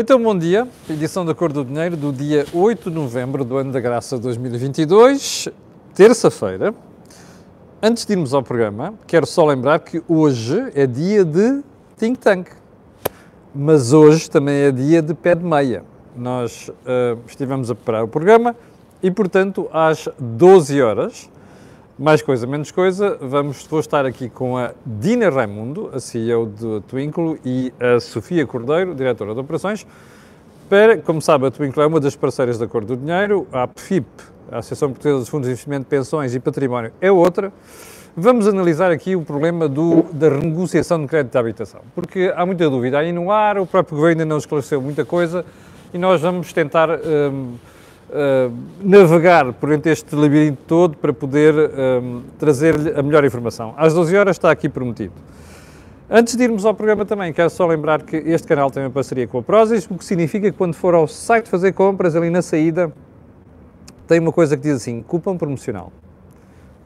Então, bom dia. Edição da Cor do Dinheiro do dia 8 de novembro do ano da graça 2022, terça-feira. Antes de irmos ao programa, quero só lembrar que hoje é dia de think tank, mas hoje também é dia de pé de meia. Nós uh, estivemos a preparar o programa e, portanto, às 12 horas, mais coisa, menos coisa, vamos, vou estar aqui com a Dina Raimundo, a CEO do Twinkle, e a Sofia Cordeiro, diretora de operações, para, como sabe, a Twinkle é uma das parceiras da Cor do Dinheiro, a PFIP, a Associação Portuguesa dos Fundos de Investimento, Pensões e Património, é outra. Vamos analisar aqui o problema do, da renegociação de crédito de habitação, porque há muita dúvida aí no ar, o próprio governo ainda não esclareceu muita coisa e nós vamos tentar. Hum, uh, navegar por entre este labirinto todo para poder um, trazer-lhe a melhor informação. Às 12 horas está aqui prometido. Antes de irmos ao programa também, quero só lembrar que este canal tem uma parceria com a Prozis, o que significa que quando for ao site fazer compras, ali na saída, tem uma coisa que diz assim, cupom promocional.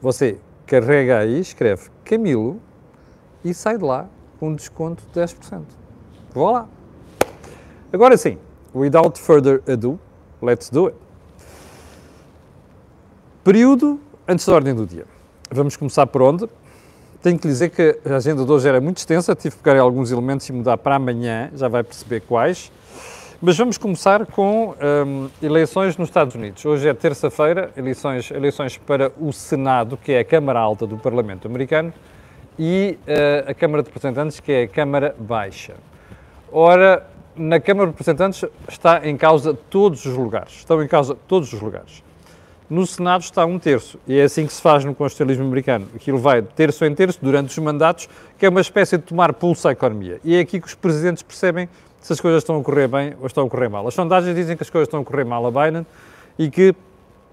Você carrega aí, escreve Camilo e sai de lá com um desconto de 10%. Vou lá. Agora sim, without further ado, let's do it. Período antes da ordem do dia. Vamos começar por onde? Tenho que dizer que a agenda de hoje era muito extensa, tive que pegar alguns elementos e mudar para amanhã, já vai perceber quais. Mas vamos começar com um, eleições nos Estados Unidos. Hoje é terça-feira, eleições, eleições para o Senado, que é a Câmara Alta do Parlamento Americano, e uh, a Câmara de Representantes, que é a Câmara Baixa. Ora, na Câmara de Representantes está em causa todos os lugares. Estão em causa todos os lugares. No Senado está um terço, e é assim que se faz no constitucionalismo americano. Aquilo vai terço em terço durante os mandatos, que é uma espécie de tomar pulso à economia. E é aqui que os presidentes percebem se as coisas estão a correr bem ou estão a correr mal. As sondagens dizem que as coisas estão a correr mal a Biden e que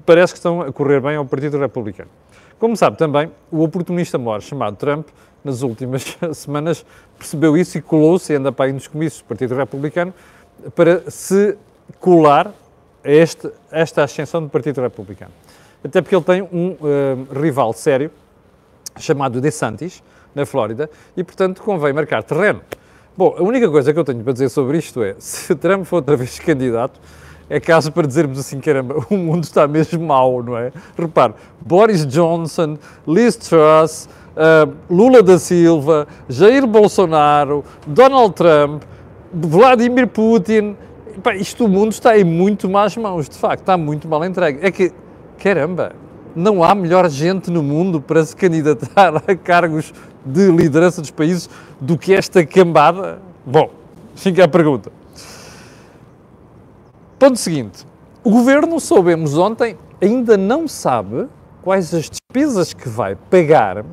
parece que estão a correr bem ao Partido Republicano. Como sabe também, o oportunista maior chamado Trump, nas últimas semanas, percebeu isso e colou-se, anda para aí nos comícios do Partido Republicano, para se colar este, esta ascensão do Partido Republicano. Até porque ele tem um uh, rival sério, chamado DeSantis, na Flórida, e portanto convém marcar terreno. Bom, a única coisa que eu tenho para dizer sobre isto é, se Trump for outra vez candidato, é caso para dizermos assim, caramba, o mundo está mesmo mau, não é? Repare, Boris Johnson, Liz Truss, uh, Lula da Silva, Jair Bolsonaro, Donald Trump, Vladimir Putin, Pá, isto o mundo está em muito más mãos, de facto, está muito mal entregue. É que, caramba, não há melhor gente no mundo para se candidatar a cargos de liderança dos países do que esta cambada? Bom, fica a pergunta. Ponto seguinte. O governo, soubemos ontem, ainda não sabe quais as despesas que vai pagar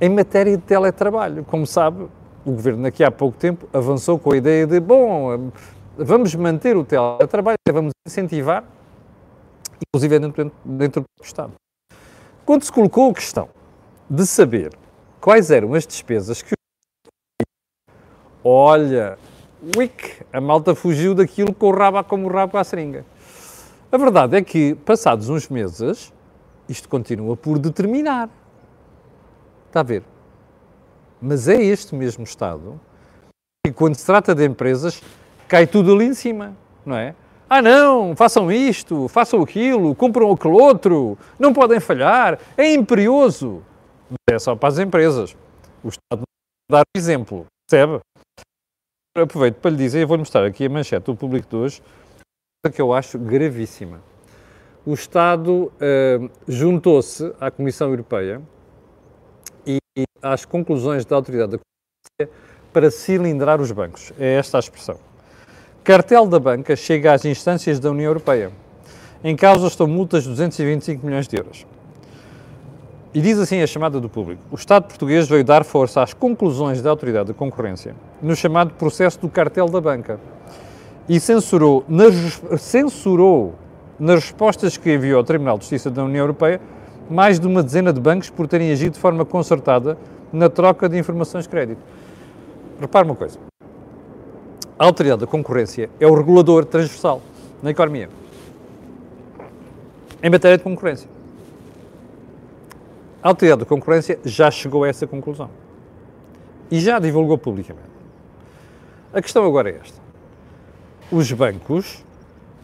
em matéria de teletrabalho. Como sabe, o governo daqui a pouco tempo avançou com a ideia de, bom, vamos manter o teletrabalho, vamos incentivar, inclusive dentro, dentro do Estado. Quando se colocou a questão de saber quais eram as despesas que Olha, wick, a malta fugiu daquilo com o rabo como o rabo à seringa. A verdade é que, passados uns meses, isto continua por determinar. Está a ver? Mas é este mesmo Estado que, quando se trata de empresas, cai tudo ali em cima, não é? Ah, não, façam isto, façam aquilo, cumpram aquele outro, não podem falhar, é imperioso. Mas é só para as empresas. O Estado dar exemplo, percebe? Aproveito para lhe dizer, eu vou-lhe mostrar aqui a manchete do público de hoje, que eu acho gravíssima. O Estado uh, juntou-se à Comissão Europeia e às conclusões da Autoridade da Concorrência para cilindrar os bancos. É esta a expressão. Cartel da banca chega às instâncias da União Europeia. Em causa estão multas de 225 milhões de euros. E diz assim a chamada do público: o Estado português veio dar força às conclusões da Autoridade da Concorrência no chamado processo do cartel da banca e censurou nas, censurou nas respostas que enviou ao Tribunal de Justiça da União Europeia mais de uma dezena de bancos por terem agido de forma concertada na troca de informações de crédito. Repare uma coisa: a Autoridade da Concorrência é o regulador transversal na economia em matéria de concorrência. A Autoridade da Concorrência já chegou a essa conclusão e já divulgou publicamente. A questão agora é esta. os bancos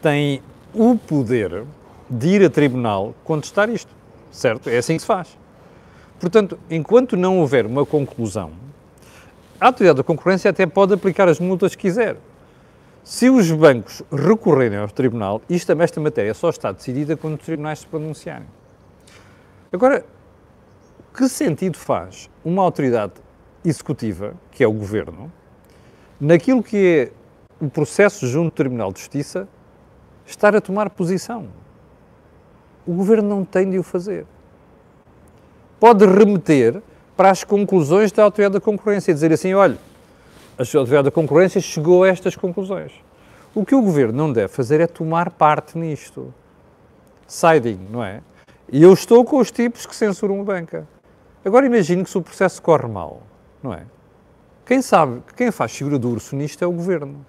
têm o poder de ir a tribunal contestar isto, certo? É assim que se faz. Portanto, enquanto não houver uma conclusão, a autoridade da concorrência até pode aplicar as multas que quiser. Se os bancos recorrerem ao tribunal, isto, esta matéria só está decidida quando os tribunais se pronunciarem. Agora, que sentido faz uma autoridade executiva, que é o governo, naquilo que é o processo junto ao Tribunal de Justiça, estar a tomar posição? O governo não tem de o fazer. Pode remeter para as conclusões da autoridade da concorrência e dizer assim: olha, a autoridade da concorrência chegou a estas conclusões. O que o governo não deve fazer é tomar parte nisto. Siding, não é? E eu estou com os tipos que censuram a banca. Agora imagine que se o processo corre mal, não é? Quem sabe, quem faz figura do urso nisto é o governo.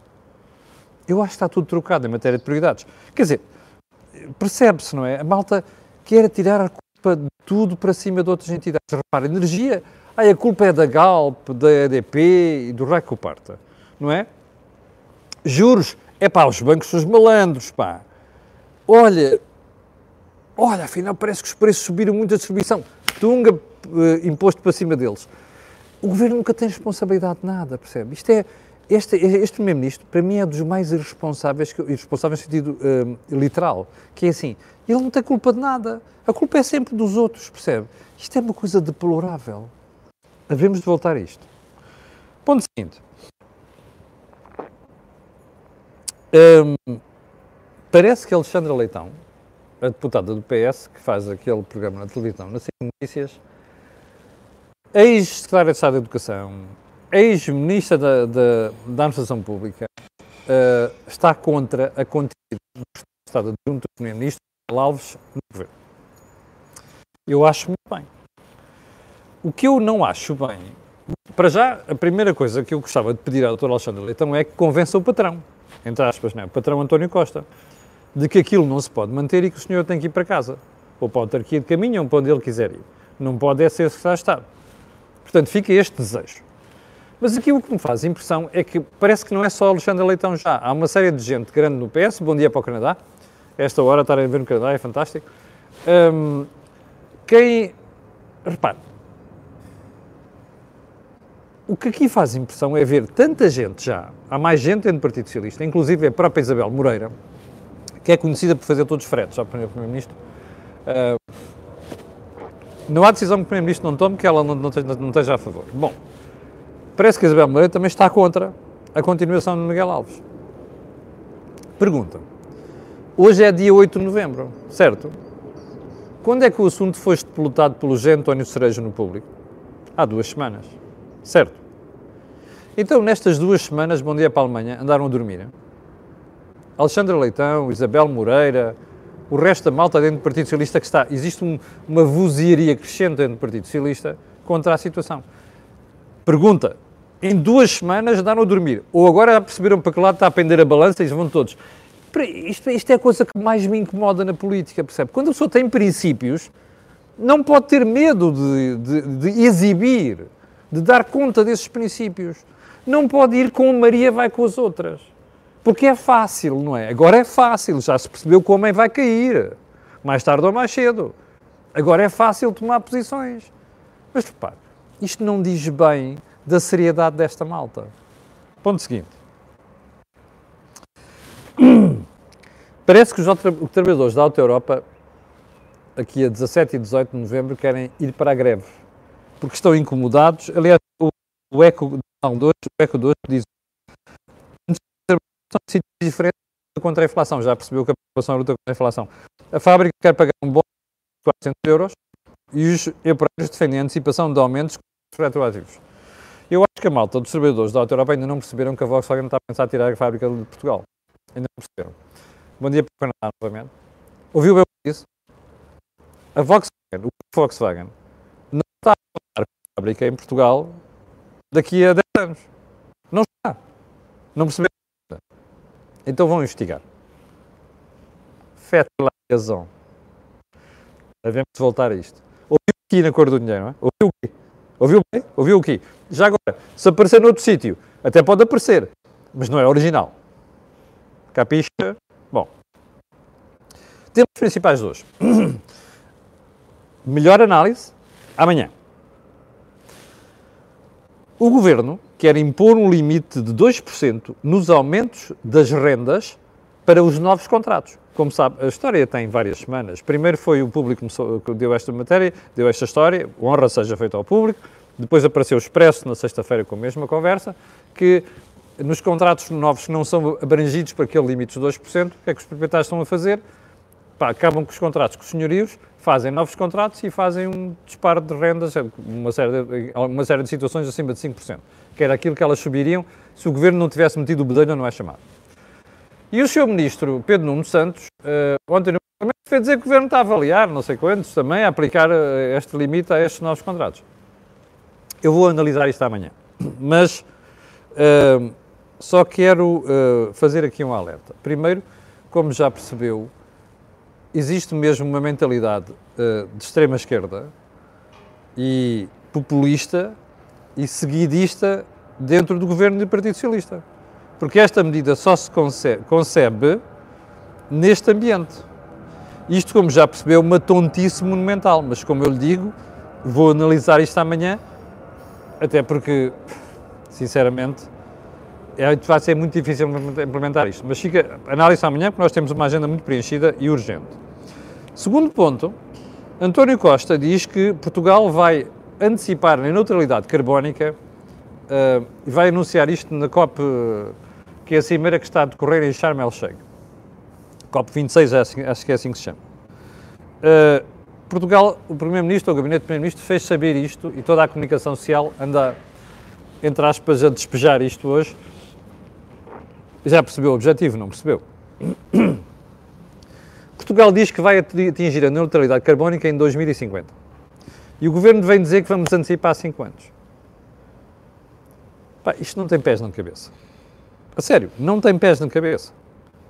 Eu acho que está tudo trocado em matéria de prioridades. Quer dizer, percebe-se, não é? A malta quer tirar a culpa tudo para cima de outras entidades. Repara, energia, ai, a culpa é da Galp, da EDP e do Raco Parta, não é? Juros, é pá, os bancos são os malandros, pá. Olha, olha, afinal parece que os preços subiram muito a distribuição. Tunga, uh, imposto para cima deles. O governo nunca tem responsabilidade de nada, percebe? Isto é, este, este Primeiro-Ministro, para mim, é dos mais irresponsáveis, irresponsáveis no sentido uh, literal, que é assim, ele não tem culpa de nada, a culpa é sempre dos outros, percebe? Isto é uma coisa deplorável. Havemos de voltar a isto. Ponto seguinte. Um, parece que Alexandra Leitão, a deputada do PS, que faz aquele programa na televisão, nas notícias, ex-secretária de Estado da Educação, ex-ministra da, da, da, Administração Pública, uh, está contra a continuidade do Estado adjunto do Primeiro-Ministro Alves no governo. Eu acho muito bem. O que eu não acho bem, para já, a primeira coisa que eu gostava de pedir à doutora Alexandre Leitão é que convença o patrão, entre aspas, não é? o patrão António Costa, de que aquilo não se pode manter e que o senhor tem que ir para casa, ou para a autarquia de caminho, ou para onde ele quiser ir. Não pode é ser secretário de Estado. Portanto, fica este desejo. Mas aqui o que me faz impressão é que parece que não é só Alexandre Leitão já. Há uma série de gente grande no PS. Bom dia para o Canadá. Esta hora estarem a ver no Canadá é fantástico. Um, quem. Repare. O que aqui faz impressão é ver tanta gente já. Há mais gente dentro do Partido Socialista, inclusive a própria Isabel Moreira, que é conhecida por fazer todos os fretes ao Primeiro-Ministro. Uh, não há decisão que o Primeiro-Ministro não tome que ela não, não, não esteja a favor. Bom, parece que Isabel Moreira também está contra a continuação de Miguel Alves. Pergunta. Hoje é dia 8 de novembro, certo? Quando é que o assunto foi depolutado pelo G. António Cerejo no público? Há duas semanas, certo? Então, nestas duas semanas, bom dia para a Alemanha, andaram a dormir. Alexandre Leitão, Isabel Moreira, o resto da malta dentro do Partido Socialista que está. Existe um, uma vozearia crescente dentro do Partido Socialista contra a situação. Pergunta: em duas semanas andaram a dormir? Ou agora já perceberam para que lado está a pender a balança e vão todos? Isto, isto é a coisa que mais me incomoda na política, percebe? Quando a pessoa tem princípios, não pode ter medo de, de, de exibir, de dar conta desses princípios. Não pode ir com Maria, vai com as outras. Porque é fácil, não é? Agora é fácil, já se percebeu que o homem vai cair, mais tarde ou mais cedo. Agora é fácil tomar posições. Mas repare, isto não diz bem da seriedade desta malta. Ponto seguinte. Parece que os trabalhadores da Auto Europa, aqui a 17 e 18 de novembro, querem ir para a greve, porque estão incomodados. Aliás, o ECO, não, o ECO 2 diz são sítios diferentes contra a inflação. Já percebeu que a população luta contra a inflação. A fábrica quer pagar um bom de 400 euros e os operários defendem antecipação de aumentos retroativos. Eu acho que a malta dos trabalhadores da Auto Europa ainda não perceberam que a Volkswagen está a pensar a tirar a fábrica de Portugal. Ainda não perceberam. Bom dia para o Canadá novamente. Ouviu bem o que disse? A Volkswagen, o Volkswagen, não está a a fábrica em Portugal daqui a 10 anos. Não está. Não perceberam então vão investigar. Fete la razão. Devemos voltar a isto. Ouviu aqui na cor do dinheiro, não é? Ouviu o quê? Ouviu bem? Ouviu o quê? Já agora, se aparecer noutro sítio, até pode aparecer, mas não é original. Capixa? Bom. Temas principais de hoje. Melhor análise amanhã. O Governo quer impor um limite de 2% nos aumentos das rendas para os novos contratos. Como sabe, a história tem várias semanas. Primeiro foi o público que deu esta matéria, deu esta história, honra seja feita ao público. Depois apareceu o Expresso na sexta-feira com a mesma conversa, que nos contratos novos que não são abrangidos por aquele limite dos 2%, o que é que os proprietários estão a fazer? Pá, acabam com os contratos com os senhorios, fazem novos contratos e fazem um disparo de rendas, uma série de, uma série de situações acima de 5%, que era aquilo que elas subiriam se o governo não tivesse metido o bedelho, não é chamado. E o Sr. Ministro Pedro Nuno Santos, uh, ontem no Parlamento, fez dizer que o Governo está a avaliar, não sei quantos, também a aplicar uh, este limite a estes novos contratos. Eu vou analisar isto amanhã, mas uh, só quero fazer aqui um alerta. Primeiro, como já percebeu, existe mesmo uma mentalidade de extrema esquerda e populista e seguidista dentro do governo do Partido Socialista. Porque esta medida só se concebe, concebe neste ambiente. Isto, como já percebeu, é uma tontice monumental, mas como eu lhe digo, vou analisar isto amanhã, até porque, sinceramente, é, vai ser muito difícil implementar isto. Mas fica análise amanhã, porque nós temos uma agenda muito preenchida e urgente. Segundo ponto, António Costa diz que Portugal vai antecipar a neutralidade carbónica e vai anunciar isto na COP que é a cimeira que está a decorrer em Sharm el-Sheikh. COP26, assim, acho que é assim que se chama. Uh, Portugal, o Primeiro-Ministro, o Gabinete do Primeiro-Ministro, fez saber isto e toda a comunicação social anda, entre aspas, a despejar isto hoje. Já percebeu o objetivo, não percebeu? Portugal diz que vai atingir a neutralidade carbónica em 2050. E o Governo vem dizer que vamos antecipar 5 anos. Pá, isto não tem pés na cabeça. A sério, não tem pés na cabeça.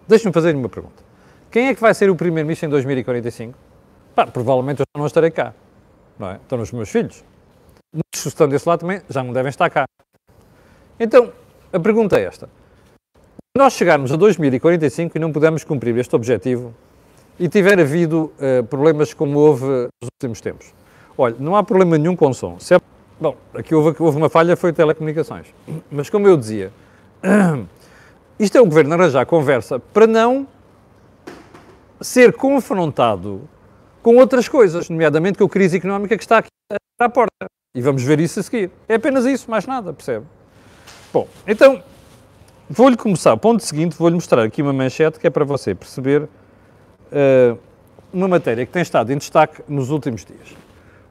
Deixe-me fazer uma pergunta. Quem é que vai ser o primeiro-ministro em 2045? Pá, provavelmente eu já não estarei cá. Não é? Estão os meus filhos. Muitos que estão desse lado também já não devem estar cá. Então, a pergunta é esta. Se nós chegarmos a 2045 e não pudermos cumprir este objetivo e tiver havido uh, problemas como houve nos últimos tempos, olha, não há problema nenhum com o som. É... Bom, aqui houve, houve uma falha, foi telecomunicações. Mas como eu dizia, isto é o governo arranjar conversa para não ser confrontado com outras coisas, nomeadamente com a crise económica que está aqui à porta. E vamos ver isso a seguir. É apenas isso, mais nada, percebe? Bom, então, vou-lhe começar. Ponto seguinte, vou-lhe mostrar aqui uma manchete que é para você perceber uh, uma matéria que tem estado em destaque nos últimos dias.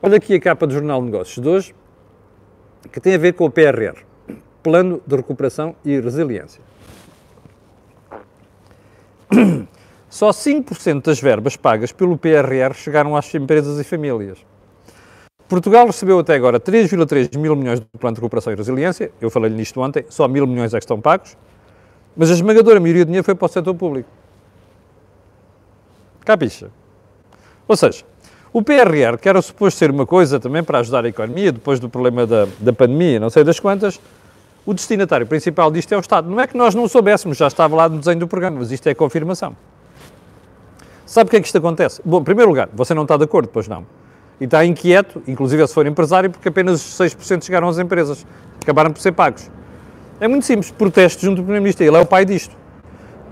Olha aqui a capa do Jornal de Negócios de hoje, que tem a ver com o PRR. Plano de Recuperação e Resiliência. Só 5% das verbas pagas pelo PRR chegaram às empresas e famílias. Portugal recebeu até agora 3,3 mil milhões do Plano de Recuperação e Resiliência, eu falei-lhe nisto ontem, só mil milhões é que estão pagos, mas a esmagadora maioria do dinheiro foi para o setor público. Capixa? Ou seja, o PRR, que era suposto ser uma coisa também para ajudar a economia, depois do problema da, da pandemia, não sei das quantas, o destinatário principal disto é o Estado. Não é que nós não soubéssemos, já estava lá no desenho do programa, mas isto é confirmação. Sabe o que é que isto acontece? Bom, em primeiro lugar, você não está de acordo, pois não. E está inquieto, inclusive se for empresário, porque apenas 6% chegaram às empresas. Acabaram por ser pagos. É muito simples, protesto junto do Primeiro-Ministro. Ele é o pai disto.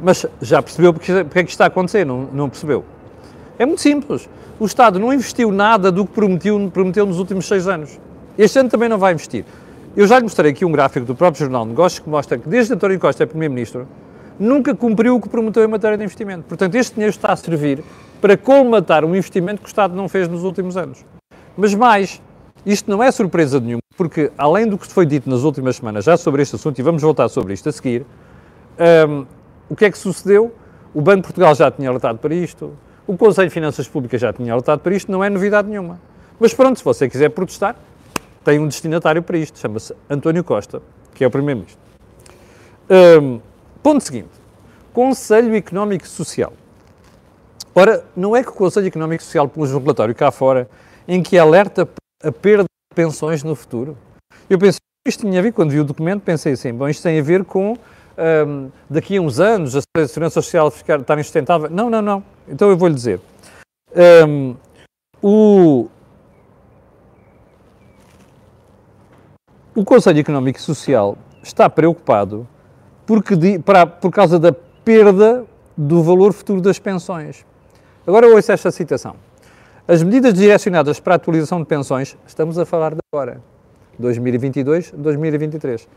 Mas já percebeu porque, porque é que isto está a acontecer? Não, não percebeu? É muito simples. O Estado não investiu nada do que prometeu, prometeu nos últimos seis anos. Este ano também não vai investir. Eu já lhe mostrei aqui um gráfico do próprio Jornal de Negócios que mostra que desde António Costa é Primeiro-Ministro, nunca cumpriu o que prometeu em matéria de investimento. Portanto, este dinheiro está a servir para colmatar um investimento que o Estado não fez nos últimos anos. Mas mais, isto não é surpresa nenhuma, porque além do que foi dito nas últimas semanas já sobre este assunto, e vamos voltar sobre isto a seguir, um, o que é que sucedeu? O Banco de Portugal já tinha alertado para isto, o Conselho de Finanças Públicas já tinha alertado para isto, não é novidade nenhuma. Mas pronto, se você quiser protestar, tem um destinatário para isto, chama-se António Costa, que é o Primeiro-Ministro. Um, ponto seguinte: Conselho Económico Social. Ora, não é que o Conselho Económico Social pôs um relatório cá fora em que alerta a perda de pensões no futuro? Eu pensei, isto tinha a ver, quando vi o documento, pensei assim, bom, isto tem a ver com um, daqui a uns anos a segurança social ficar, estar insustentável. Não, não, não. Então eu vou-lhe dizer. Um, o, o Conselho Económico e Social está preocupado porque, para, por causa da perda do valor futuro das pensões. Agora eu ouço esta citação. As medidas direcionadas para a atualização de pensões, estamos a falar de agora, 2022, 2023,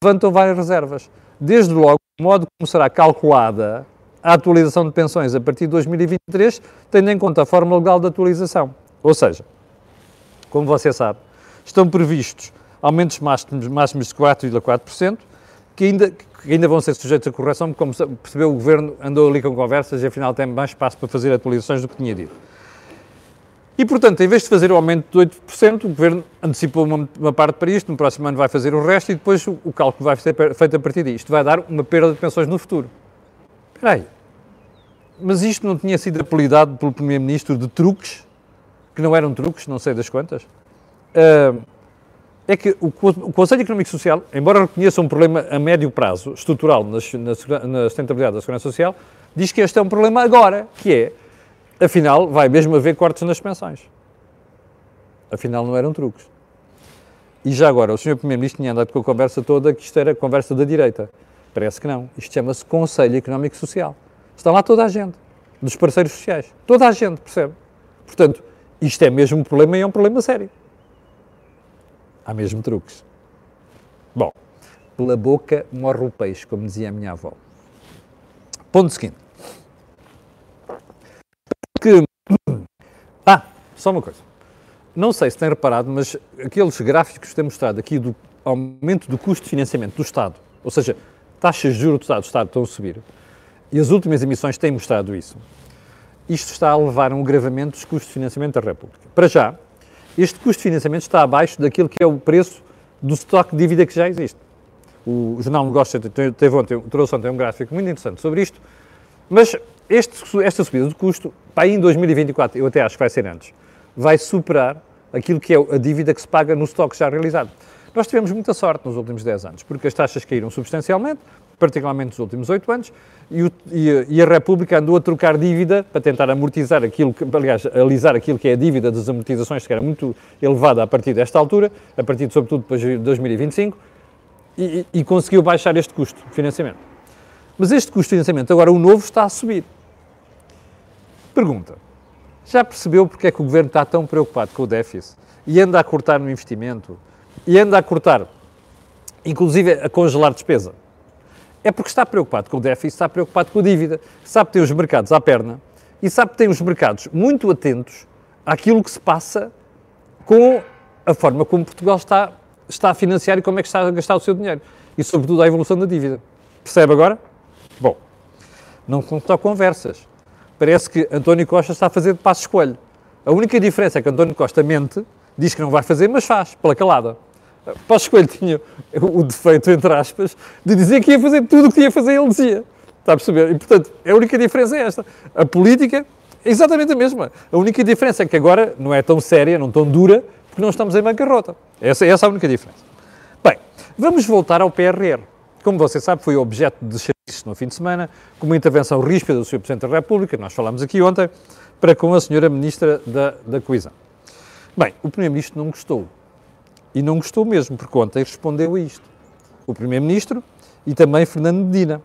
levantam várias reservas. Desde logo, o modo como será calculada a atualização de pensões a partir de 2023, tendo em conta a forma legal de atualização. Ou seja, como você sabe, estão previstos aumentos máximos, de 4,4%, que ainda, que ainda vão ser sujeitos a correção, como percebeu o Governo andou ali com conversas e afinal tem mais espaço para fazer atualizações do que tinha dito. E, portanto, em vez de fazer o aumento de 8%, o Governo antecipou uma, uma, parte para isto, no próximo ano vai fazer o resto e depois o, o cálculo vai ser feito a partir disto. Vai dar uma perda de pensões no futuro. Espera aí. Mas isto não tinha sido apelidado pelo Primeiro-Ministro de truques, que não eram truques, não sei das quantas? Uh, é que o, Conselho Económico e Social, embora reconheça um problema a médio prazo, estrutural, na, na, na sustentabilidade da Segurança Social, diz que este é um problema agora, que é Afinal, vai mesmo haver cortes nas pensões. Afinal, não eram truques. E já agora, o Sr. Primeiro-Ministro tinha andado com a conversa toda que isto era conversa da direita. Parece que não. Isto chama-se Conselho Económico e Social. Está lá toda a gente, dos parceiros sociais. Toda a gente, percebe? Portanto, isto é mesmo um problema e é um problema sério. Há mesmo truques. Bom, pela boca morre o peixe, como dizia a minha avó. Ponto seguinte que. Ah, só uma coisa. Não sei se têm reparado, mas aqueles gráficos que têm mostrado aqui do aumento do custo de financiamento do Estado, ou seja, taxas de juros do Estado, do Estado estão a subir, e as últimas emissões têm mostrado isso. Isto está a levar a um agravamento dos custos de financiamento da República. Para já, este custo de financiamento está abaixo daquilo que é o preço do estoque de dívida que já existe. O Jornal Negócio teve ontem, trouxe ontem um gráfico muito interessante sobre isto, mas este, esta subida do custo, para aí em 2024, eu até acho que vai ser antes, vai superar aquilo que é a dívida que se paga no estoque já realizado. Nós tivemos muita sorte nos últimos 10 anos, porque as taxas caíram substancialmente, particularmente nos últimos 8 anos, e, o, e, a República andou a trocar dívida para tentar amortizar aquilo, que, aliás, alisar aquilo que é a dívida das amortizações, que era muito elevada a partir desta altura, a partir, sobretudo, depois de 2025, e, e conseguiu baixar este custo de financiamento. Mas este custo de financiamento, agora o novo, está a subir. Pergunta: já percebeu porque é que o governo está tão preocupado com o déficit e anda a cortar no investimento e anda a cortar, inclusive a congelar despesa? É porque está preocupado com o déficit, está preocupado com a dívida, sabe tem os mercados à perna e sabe tem os mercados muito atentos àquilo que se passa com a forma como Portugal está, está a financiar e como é que está a gastar o seu dinheiro. E, sobretudo, à evolução da dívida. Percebe agora? Bom, não são conversas parece que António Costa está a fazer de passo escolho. A única diferença é que António Costa mente, diz que não vai fazer, mas faz, pela calada. Passo Escolho tinha o defeito, entre aspas, de dizer que ia fazer tudo o que ia fazer, ele dizia. Está a perceber? E, portanto, a única diferença é esta. A política é exatamente a mesma. A única diferença é que agora não é tão séria, não tão dura, porque não estamos em bancarrota. Essa, essa é a única diferença. Bem, vamos voltar ao PRR. Como você sabe, foi objeto de no fim de semana, com uma intervenção ríspida do Sr. Presidente da República, nós falámos aqui ontem, para com a Sra. Ministra da, da Coesão. Bem, o Primeiro-Ministro não gostou. E não gostou mesmo, porque ontem respondeu a isto. O Primeiro-Ministro e também Fernando Medina.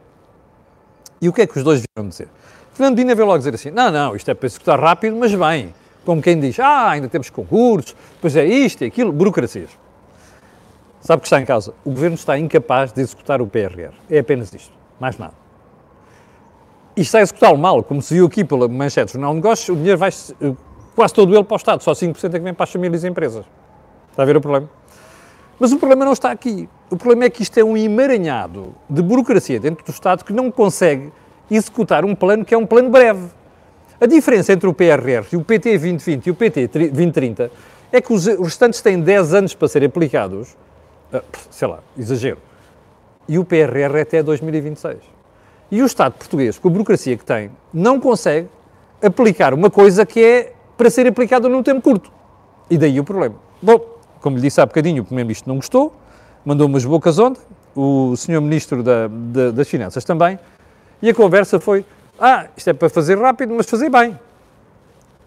E o que é que os dois vieram dizer? Fernando Medina veio logo dizer assim, não, não, isto é para executar rápido, mas bem. Como quem diz, ah, ainda temos concursos, depois é isto e aquilo, burocracias. Sabe o que está em causa? O Governo está incapaz de executar o PRR. É apenas isto mais nada. E está a executá-lo mal, como se viu aqui pela manchete do Jornal de Negócios, o dinheiro vai quase todo ele para o Estado, só 5% é que vem para as famílias e empresas. Está a ver o problema? Mas o problema não está aqui. O problema é que isto é um emaranhado de burocracia dentro do Estado que não consegue executar um plano que é um plano breve. A diferença entre o PRR e o PT 2020 e o PT 2030 é que os restantes têm 10 anos para serem aplicados, ah, sei lá, exagero, e o PRR é até 2026. E o Estado português, com a burocracia que tem, não consegue aplicar uma coisa que é para ser aplicada num tempo curto. E daí o problema. Bom, como lhe disse há bocadinho, o Primeiro-Ministro não gostou, mandou umas bocas ontem, o senhor Ministro da, da, das Finanças também, e a conversa foi, ah, isto é para fazer rápido, mas fazer bem.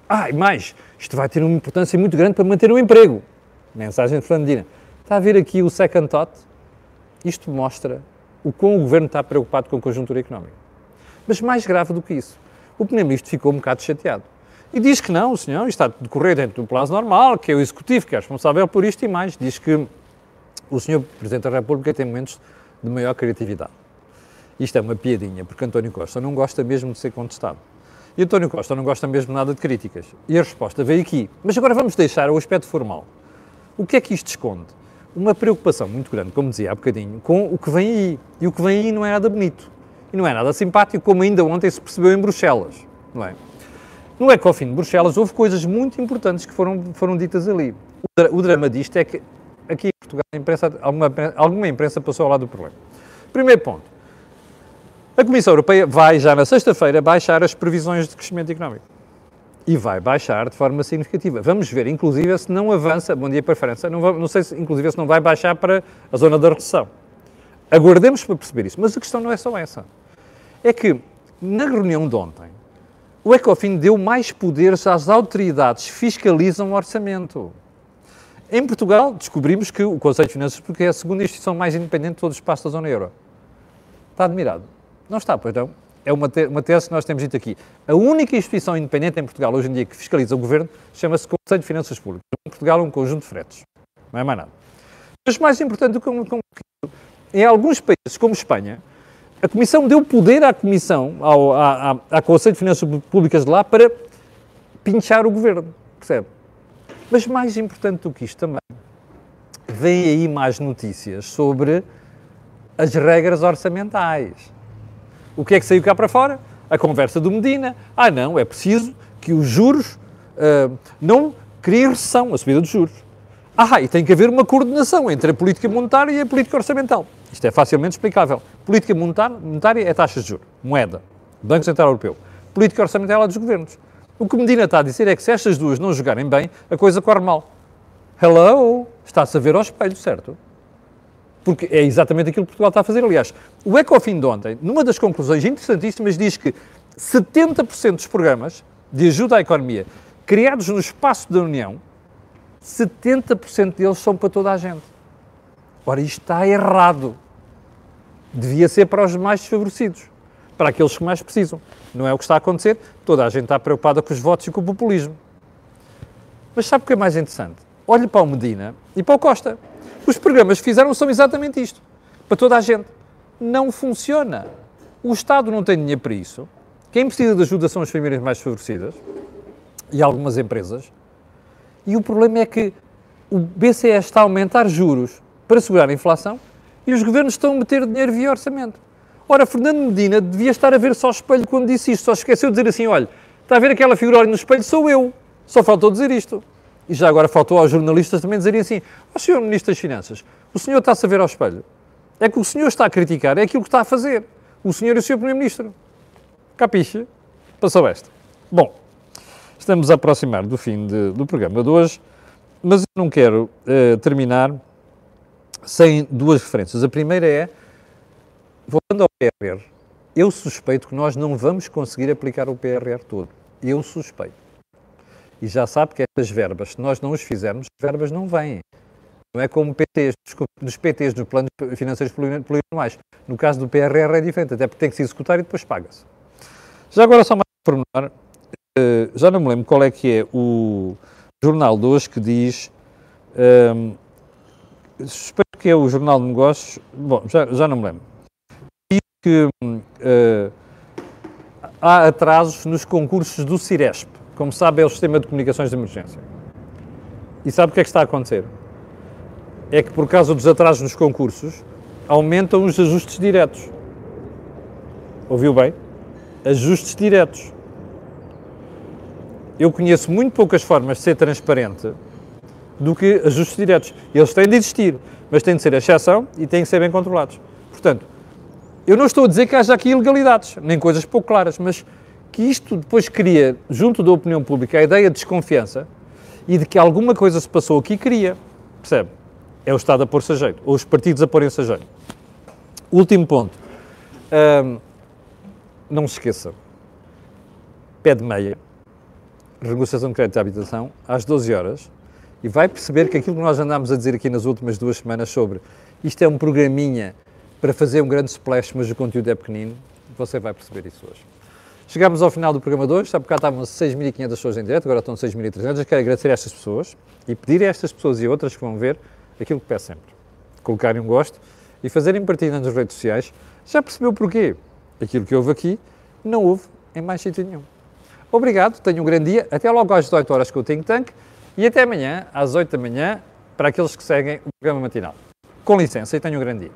Ah, e mais, isto vai ter uma importância muito grande para manter o emprego. Mensagem de Fernandina. Está a ver aqui o second thought? Isto mostra o quão o Governo está preocupado com a conjuntura económica. Mas mais grave do que isso, o Primeiro-Ministro ficou um bocado chateado. E diz que não, o senhor está a decorrer dentro do prazo normal, que é o Executivo que é responsável por isto e mais. Diz que o senhor Presidente da República tem momentos de maior criatividade. Isto é uma piadinha, porque António Costa não gosta mesmo de ser contestado. E António Costa não gosta mesmo nada de críticas. E a resposta veio aqui. Mas agora vamos deixar o aspecto formal. O que é que isto esconde? Uma preocupação muito grande, como dizia há bocadinho, com o que vem aí. E o que vem aí não é nada bonito. E não é nada simpático, como ainda ontem se percebeu em Bruxelas. Não é? No Ecofin de Bruxelas houve coisas muito importantes que foram, foram ditas ali. O, o drama disto é que aqui em Portugal imprensa, alguma, alguma imprensa passou ao lado do problema. Primeiro ponto. A Comissão Europeia vai, já na sexta-feira, baixar as previsões de crescimento económico. E vai baixar de forma significativa. Vamos ver, inclusive, se não avança, bom dia para a França, não, não sei se, inclusive, se não vai baixar para a zona da recessão. Aguardemos para perceber isso. Mas a questão não é só essa. É que, na reunião de ontem, o ECOFIN deu mais poderes às autoridades que fiscalizam o orçamento. Em Portugal, descobrimos que o Conselho de Finanças porque é a segunda instituição mais independente de todo o espaço da zona euro. Está admirado? Não está, pois não. É uma, te uma tese que nós temos dito aqui. A única instituição independente em Portugal hoje em dia que fiscaliza o governo chama-se Conselho de Finanças Públicas. Em Portugal é um conjunto de fretes. Não é mais nada. Mas mais importante do que, em alguns países, como Espanha, a Comissão deu poder à Comissão, ao, à, à, Conselho de Finanças Públicas de lá, para pinchar o governo. Percebe? Mas mais importante do que isto também, vem aí mais notícias sobre as regras orçamentais. O que é que saiu cá para fora? A conversa do Medina. Ah, não, é preciso que os juros uh, não criem recessão, a subida dos juros. Ah, e tem que haver uma coordenação entre a política monetária e a política orçamental. Isto é facilmente explicável. Política monetária é taxa de juros, moeda, Banco Central Europeu. Política orçamental é dos governos. O que Medina está a dizer é que se estas duas não jogarem bem, a coisa corre mal. Hello! Está-se a ver ao espelho, certo? Porque é exatamente aquilo que Portugal está a fazer. Aliás, o Ecofin de ontem, numa das conclusões interessantíssimas, diz que 70% dos programas de ajuda à economia criados no espaço da União, 70% deles são para toda a gente. Ora, isto está errado. Devia ser para os mais desfavorecidos, para aqueles que mais precisam. Não é o que está a acontecer. Toda a gente está preocupada com os votos e com o populismo. Mas sabe o que é mais interessante? Olhe para o Medina e para o Costa. Os programas que fizeram são exatamente isto. Para toda a gente. Não funciona. O Estado não tem dinheiro para isso. Quem precisa de ajuda são as famílias mais favorecidas e algumas empresas. E o problema é que o BCE está a aumentar juros para segurar a inflação e os governos estão a meter dinheiro via orçamento. Ora, Fernando Medina devia estar a ver só o espelho quando disse isto, só esqueceu de dizer assim: olha, está a ver aquela figura ali no espelho? Sou eu. Só faltou dizer isto. E já agora faltou aos jornalistas também dizerem assim: ó oh, senhor Ministro das Finanças, o senhor está-se a ver ao espelho. É que o senhor está a criticar, é aquilo que está a fazer. O senhor e o senhor Primeiro-Ministro. Capiche? Passou esta. Bom, estamos a aproximar do fim de, do programa de hoje, mas eu não quero uh, terminar sem duas referências. A primeira é voltando ao PRR, eu suspeito que nós não vamos conseguir aplicar o PRR todo. Eu suspeito. E já sabe que estas verbas, se nós não as fizermos, as verbas não vêm. Não é como PTs, dos PTs, dos planos financeiros plurianuais. No caso do PRR é diferente, até porque tem que se executar e depois paga-se. Já agora, só mais pormenor, eh, já não me lembro qual é que é o jornal de hoje que diz. Um, ehm, que é o Jornal de Negócios. Bom, já, já não me lembro que uh, há atrasos nos concursos do Ciresp. Como sabe, é o Sistema de Comunicações de Emergência. E sabe o que é que está a acontecer? É que por causa dos atrasos nos concursos, aumentam os ajustes diretos. Ouviu bem? Ajustes diretos. Eu conheço muito poucas formas de ser transparente do que ajustes diretos. Eles têm de existir, mas têm de ser a exceção e têm de ser bem controlados. Portanto, eu não estou a dizer que haja aqui ilegalidades, nem coisas pouco claras, mas que isto depois cria, junto da opinião pública, a ideia de desconfiança e de que alguma coisa se passou aqui, cria. Percebe? É o Estado a pôr-se a jeito, ou os partidos a porem-se a jeito. Último ponto. Um, não se esqueça. Pé de meia, renegociação de crédito de habitação, às 12 horas, e vai perceber que aquilo que nós andámos a dizer aqui nas últimas duas semanas sobre isto é um programinha para fazer um grande splash, mas o conteúdo é pequenino, você vai perceber isso hoje. Chegámos ao final do programa de hoje, sabe cá estavam 6.500 pessoas em direto, agora estão 6.300. Quero agradecer a estas pessoas e pedir a estas pessoas e outras que vão ver aquilo que peço sempre. Colocarem um gosto e fazerem partilha nas redes sociais. Já percebeu porquê? Aquilo que houve aqui não houve em mais sítio nenhum. Obrigado, tenham um grande dia. Até logo às 18 horas com o Think Tank e até amanhã às 8 da manhã para aqueles que seguem o programa matinal. Com licença e tenham um grande dia.